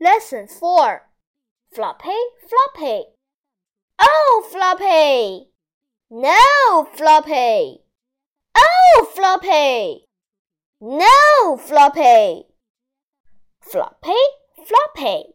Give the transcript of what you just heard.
Lesson 4 Floppy, Floppy. Oh, Floppy! No, Floppy! Oh, Floppy! No, Floppy! Floppy, Floppy.